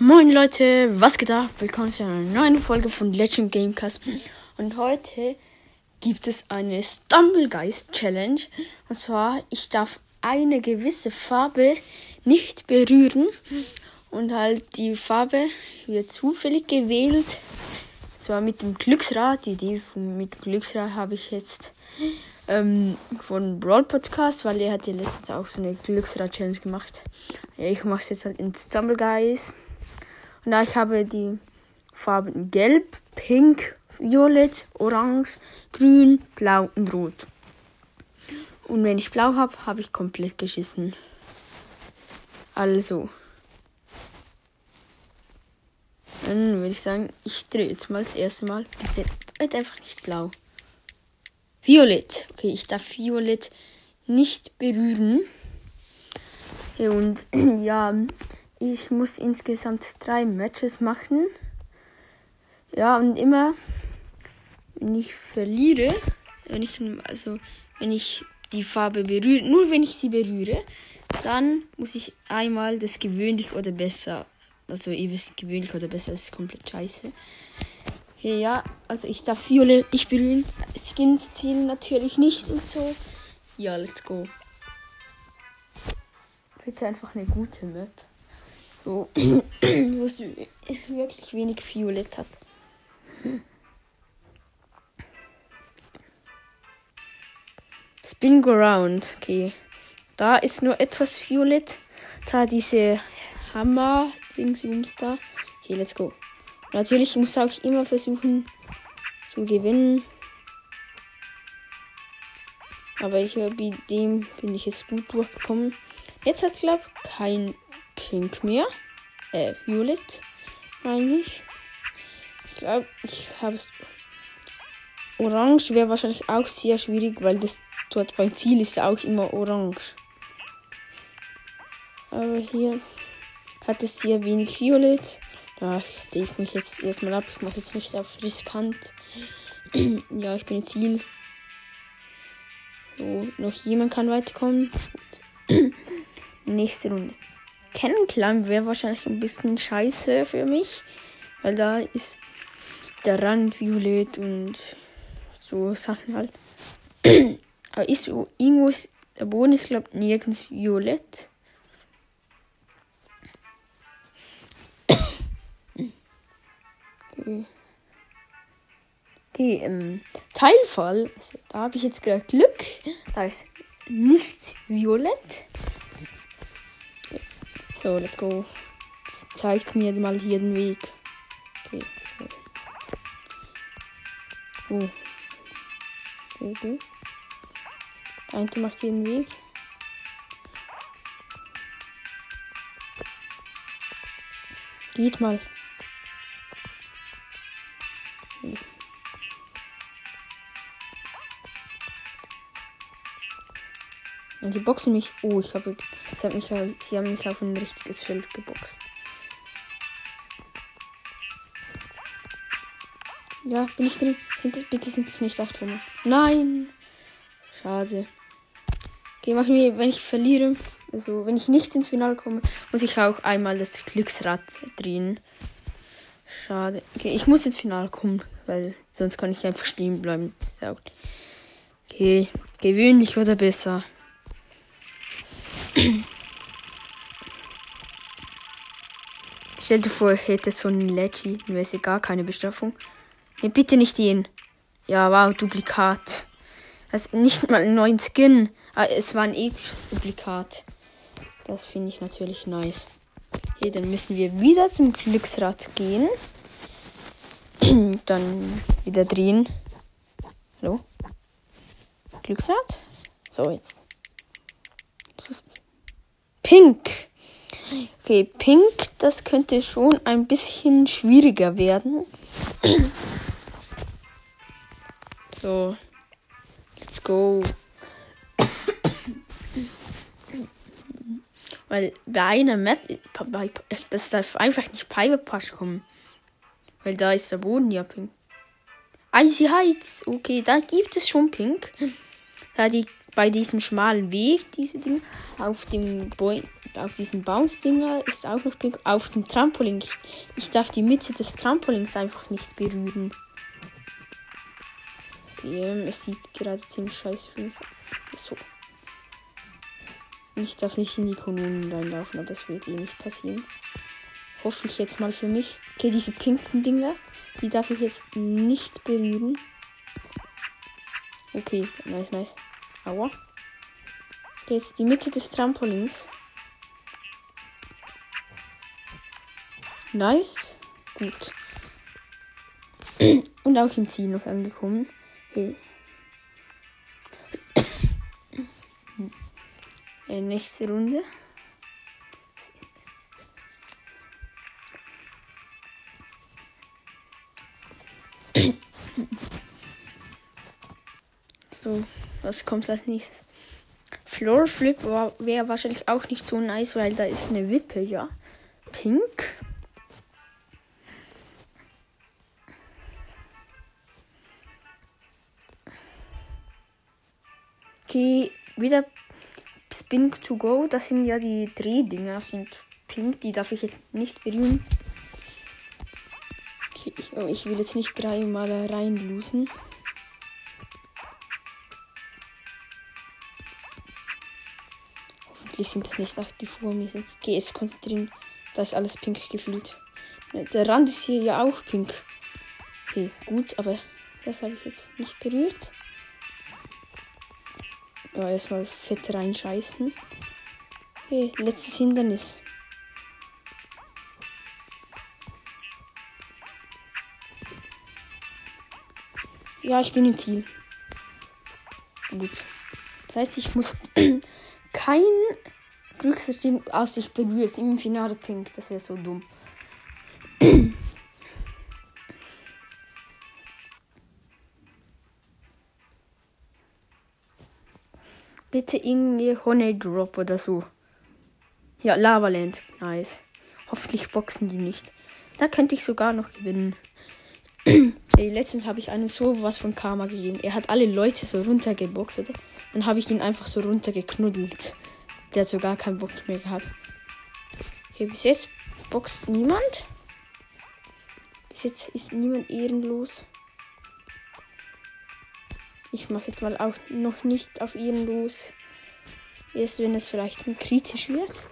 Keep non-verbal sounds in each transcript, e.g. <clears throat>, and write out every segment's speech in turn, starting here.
Moin Leute, was geht ab? Willkommen zu einer neuen Folge von Legend Gamecast. Und heute gibt es eine Stumblegeist Challenge. Und zwar, ich darf eine gewisse Farbe nicht berühren. Und halt die Farbe wird zufällig gewählt. Und zwar mit dem Glücksrad. Die Idee mit dem Glücksrad habe ich jetzt ähm, von Brawl Podcast, weil er hat ja letztens auch so eine Glücksrad-Challenge gemacht. Ja, ich mache es jetzt halt in Stumblegeist. Und da ich habe die Farben Gelb, Pink, Violett, Orange, Grün, Blau und Rot. Und wenn ich Blau habe, habe ich komplett geschissen. Also. Dann würde ich sagen, ich drehe jetzt mal das erste Mal. Bitte, bitte einfach nicht blau. Violett. Okay, ich darf Violett nicht berühren. Und <clears throat> ja, ich muss insgesamt drei Matches machen. Ja, und immer, wenn ich verliere, wenn ich, also, wenn ich die Farbe berühre, nur wenn ich sie berühre, dann muss ich einmal das gewöhnlich oder besser, also ihr wisst, gewöhnlich oder besser ist komplett scheiße. Okay, ja, also ich darf Viole nicht berühren. Skins zielen natürlich nicht und so. Ja, let's go. Bitte einfach eine gute Map. So, wo <clears throat> es wirklich wenig Violett hat. Spin Go Round. Okay. Da ist nur etwas Violett. Da diese Hammer Dingsbums da. Okay, let's go. Natürlich muss auch immer versuchen zu gewinnen. Aber ich bei dem bin ich jetzt gut durchgekommen. Jetzt hat es glaube kein Pink mehr. Äh, Violet, meine ich. Ich glaube, ich habe es. Orange wäre wahrscheinlich auch sehr schwierig, weil das dort beim Ziel ist auch immer orange. Aber hier hat es sehr wenig Violet. Ja, ich sehe mich jetzt erstmal ab. Ich mache jetzt nicht auf riskant. <clears throat> ja, ich bin im Ziel. So, noch jemand kann weiterkommen. <clears throat> Nächste Runde. Kennenlernen wäre wahrscheinlich ein bisschen scheiße für mich. Weil da ist der Rand violett und so Sachen halt. <clears throat> Aber ist irgendwo ist, der Boden ist glaube ich nirgends violett. <coughs> Okay. Okay, ähm, Teilfall. Also, da habe ich jetzt gerade Glück. Da ist nichts violett. So, let's go. Zeigt mir mal hier den Weg. Okay. Oh. Okay, okay. Der macht hier den Weg. Geht mal. Und sie boxen mich. Oh, ich habe. Sie, mich, sie haben mich auf ein richtiges Feld geboxt. Ja, bin ich drin? Sind das, bitte sind es nicht 8 von Nein! Schade. Okay, mach mir, wenn ich verliere, also wenn ich nicht ins Finale komme, muss ich auch einmal das Glücksrad drehen. Schade. Okay, ich muss ins Finale kommen, weil sonst kann ich einfach stehen bleiben. Okay, gewöhnlich oder besser. Stell dir vor, ich hätte so einen Leggy, dann wäre gar keine Bestrafung. Ne, bitte nicht den. Ja, wow, Duplikat. Also nicht mal einen neuen Skin. Aber es war ein episches Duplikat. Das finde ich natürlich nice. Okay, dann müssen wir wieder zum Glücksrad gehen. <clears throat> dann wieder drehen. Hallo? Glücksrad? So, jetzt. Pink. Okay, Pink, das könnte schon ein bisschen schwieriger werden. so, let's go. Weil bei einer Map, das darf einfach nicht Piper Pasch kommen. Weil da ist der Boden ja pink. Icy Heights, okay, da gibt es schon pink. Da die bei diesem schmalen Weg, diese Dinge, auf dem Boy, auf diesen Bounce-Dinger ist auch noch pink. Auf dem Trampolin. Ich, ich darf die Mitte des Trampolins einfach nicht berühren. Ähm, es sieht gerade ziemlich scheiße für mich aus. So. Ich darf nicht in die Kommunen reinlaufen, aber das wird eh nicht passieren. Hoffe ich jetzt mal für mich. Okay, diese pinken Dinger, die darf ich jetzt nicht berühren. Okay, nice, nice. Aua. Jetzt die Mitte des Trampolins. Nice. Gut. <clears throat> Und auch im Ziel noch angekommen. Hey. <clears throat> Äh, nächste Runde. Was kommt als nächstes? Floor Flip wäre wahrscheinlich auch nicht so nice, weil da ist eine Wippe, ja. Pink. Okay, wieder Spin to go. Das sind ja die Drehdinger. Sind pink. Die darf ich jetzt nicht berühren. Okay, ich, ich will jetzt nicht dreimal reinlosen. Hoffentlich sind das nicht auch die vor mir sind. Okay, jetzt konzentrieren. Da ist alles pink gefühlt. Der Rand ist hier ja auch pink. Okay, gut, aber das habe ich jetzt nicht berührt. Ja, erstmal fett reinscheißen. Okay, letztes Hindernis. Ja, ich bin im Ziel. Gut. Das heißt, ich muss kein Glückssystem aus sich berühren. Im Finale Pink. Das wäre so dumm. <clears throat> Bitte irgendwie Honey Drop oder so. Ja, Lavaland. Nice. Hoffentlich boxen die nicht. Da könnte ich sogar noch gewinnen. <clears throat> Ey, letztens habe ich einem so was von Karma gegeben. Er hat alle Leute so runtergeboxt. Dann habe ich ihn einfach so runtergeknuddelt. Der hat sogar keinen Bock mehr gehabt. Okay, bis jetzt boxt niemand. Bis jetzt ist niemand ehrenlos. Ich mache jetzt mal auch noch nicht auf ihren los. Erst wenn es vielleicht kritisch wird.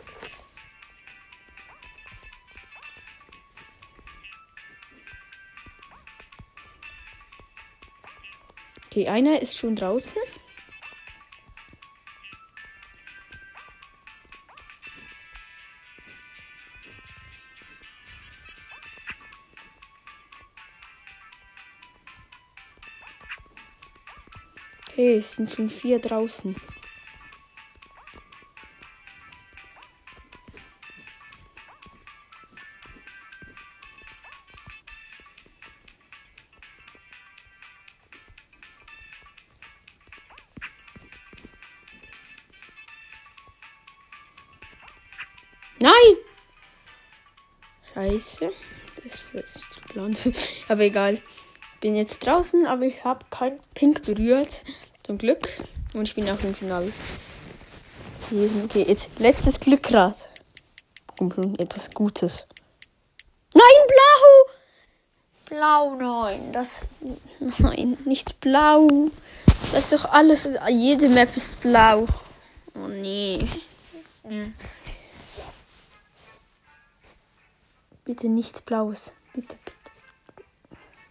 Okay, einer ist schon draußen. Okay, es sind schon vier draußen. Nein! Scheiße. Das wird zu blond. <laughs> Aber egal. Bin jetzt draußen, aber ich habe kein Pink berührt. Zum Glück. Und ich bin auch im Finale. Okay, jetzt letztes Glückrad. Kommt etwas Gutes. Nein, blau! Blau, nein. Das. Nein, nicht blau. Das ist doch alles. Jede Map ist blau. Oh nee. Bitte nichts Blaues. Bitte,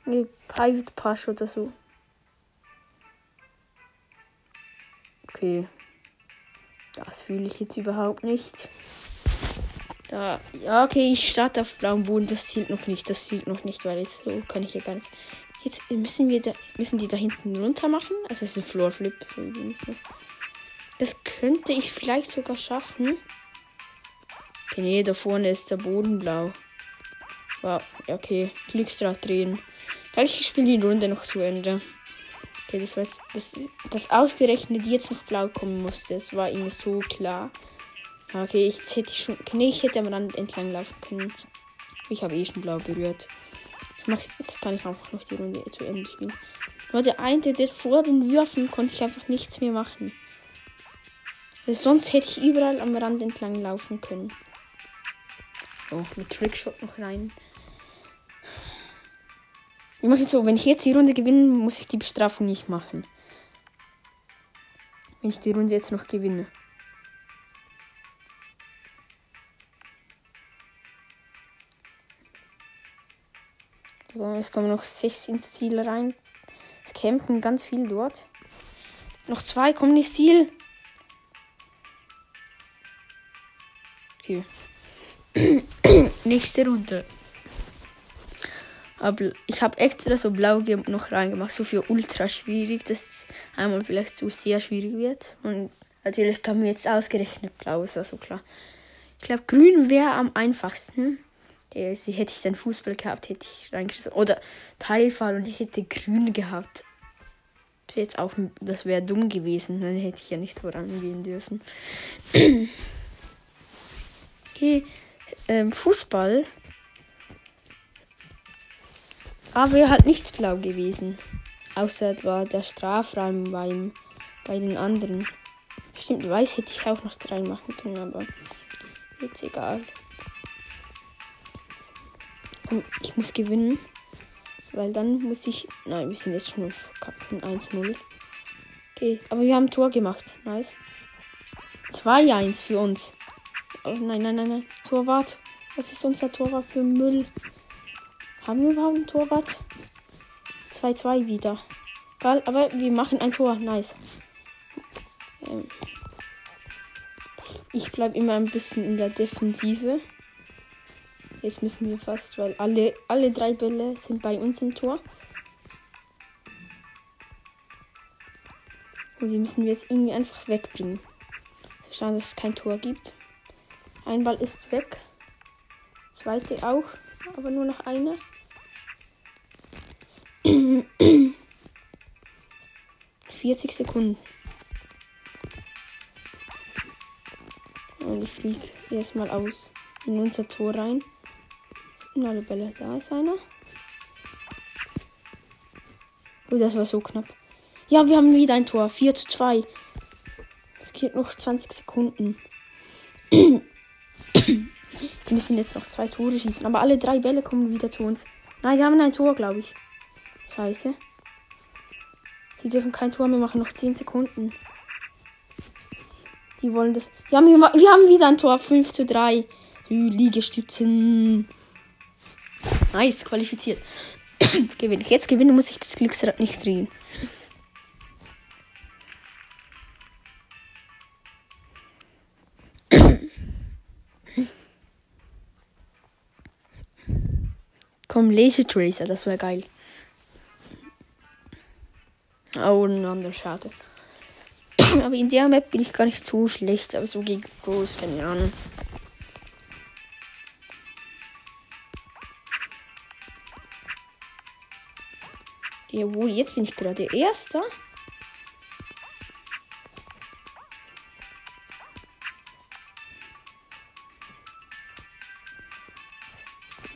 bitte. Private Pass oder so. Okay. Das fühle ich jetzt überhaupt nicht. Da, ja, okay, ich starte auf blauem Boden. Das zielt noch nicht. Das zielt noch nicht, weil jetzt so kann ich hier gar nicht. Jetzt müssen wir da, müssen die da hinten runter machen. Also es ist ein Floor Flip. Das könnte ich vielleicht sogar schaffen. Okay, nee, da vorne ist der Boden blau. Wow, okay. Glücksdraht drehen. Ich spiele die Runde noch zu Ende. Okay, das war jetzt, das, das ausgerechnet jetzt noch blau kommen musste. Das war ihnen so klar. Okay, jetzt hätte ich schon. Nee, ich hätte am Rand entlang laufen können. Ich habe eh schon blau berührt. Ich mach, jetzt kann ich einfach noch die Runde zu Ende spielen. Nur der eine, der vor den Würfen konnte ich einfach nichts mehr machen. Sonst hätte ich überall am Rand entlang laufen können. Oh, mit Trickshot noch rein. Ich mache jetzt so, wenn ich jetzt die Runde gewinne, muss ich die Bestrafung nicht machen. Wenn ich die Runde jetzt noch gewinne. Es kommen noch sechs ins Ziel rein. Es campen ganz viel dort. Noch zwei kommen ins Ziel. Okay. Nächste Runde. Aber ich habe extra so blau noch reingemacht, so für ultra schwierig, dass einmal vielleicht zu sehr schwierig wird. Und natürlich kam mir jetzt ausgerechnet blau, ist also klar. Ich glaube, grün wäre am einfachsten. Ja, sie hätte ich dann Fußball gehabt, hätte ich reingeschossen. Oder Teilfall und ich hätte grün gehabt. Das wäre auch, das wäre dumm gewesen. Dann hätte ich ja nicht vorangehen dürfen. okay. <clears throat> Ähm, Fußball aber wäre halt nichts blau gewesen. Außer etwa der Strafraum beim, bei den anderen. Stimmt, weiß hätte ich auch noch drei machen können, aber jetzt egal. Und ich muss gewinnen. Weil dann muss ich. Nein, wir sind jetzt schon auf Kapten 1-0. Okay, aber wir haben Tor gemacht. Nice. 2-1 für uns. Oh nein, nein, nein, nein. Torwart. Was ist unser Torwart für Müll? Haben wir überhaupt ein Torwart? 2-2 wieder. Geil, aber wir machen ein Tor. Nice. Ähm ich bleibe immer ein bisschen in der Defensive. Jetzt müssen wir fast, weil alle, alle drei Bälle sind bei uns im Tor. Und sie müssen wir jetzt irgendwie einfach wegbringen. So schauen, dass es kein Tor gibt. Ein Ball ist weg. Zweite auch, aber nur noch eine. 40 Sekunden. Und ich fliege erstmal aus in unser Tor rein. Sind alle Bälle. Da ist einer. Oh, das war so knapp. Ja, wir haben wieder ein Tor. 4 zu 2. Es geht noch 20 Sekunden. <clears throat> wir müssen jetzt noch zwei Tore schießen. Aber alle drei Bälle kommen wieder zu uns. Nein, sie haben ein Tor, glaube ich. Scheiße. Sie dürfen kein Tor mehr machen. Noch 10 Sekunden. Die wollen das. Wir haben, wir haben wieder ein Tor. 5 zu 3. Liegestützen. Nice, qualifiziert. <clears throat> Gewinne. Jetzt gewinne, muss ich das Glücksrad nicht drehen. <clears throat> Komm, Laser Tracer, das wäre geil. Oh, ein anderer Schade. <coughs> aber in der Map bin ich gar nicht so schlecht, aber so gegen Groß, keine Ahnung. Jawohl, jetzt bin ich gerade Erster.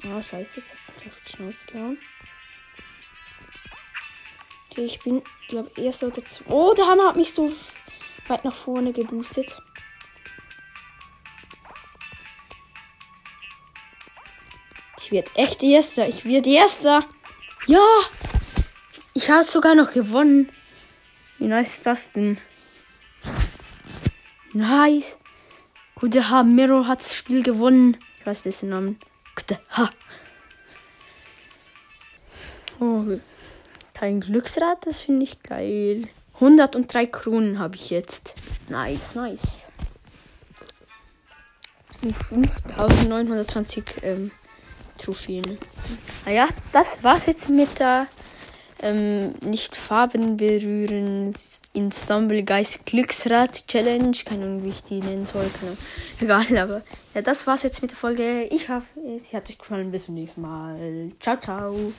Ah, scheiße, jetzt hat es auf die Schnauze gehauen. Okay, ich bin, glaube erster oder zwei. Oh, der Hammer hat mich so weit nach vorne geboostet. Ich werde echt Erster. Ich werde Erster. Ja! Ich habe sogar noch gewonnen. Wie nice ist das denn? Nice. Gute Ha, Miro hat das Spiel gewonnen. Ich weiß ein bisschen Namen. Gute Ha. Oh, kein Glücksrad, das finde ich geil. 103 Kronen habe ich jetzt. Nice, nice. 5920 ähm, Trophäen. Naja, das war's jetzt mit der ähm, nicht Farben berühren in Stumblegeist Glücksrad Challenge. Keine Ahnung, wie ich die nennen soll. <laughs> Egal, aber ja, das war's jetzt mit der Folge. Ich hoffe, sie hat euch gefallen. Bis zum nächsten Mal. Ciao, ciao.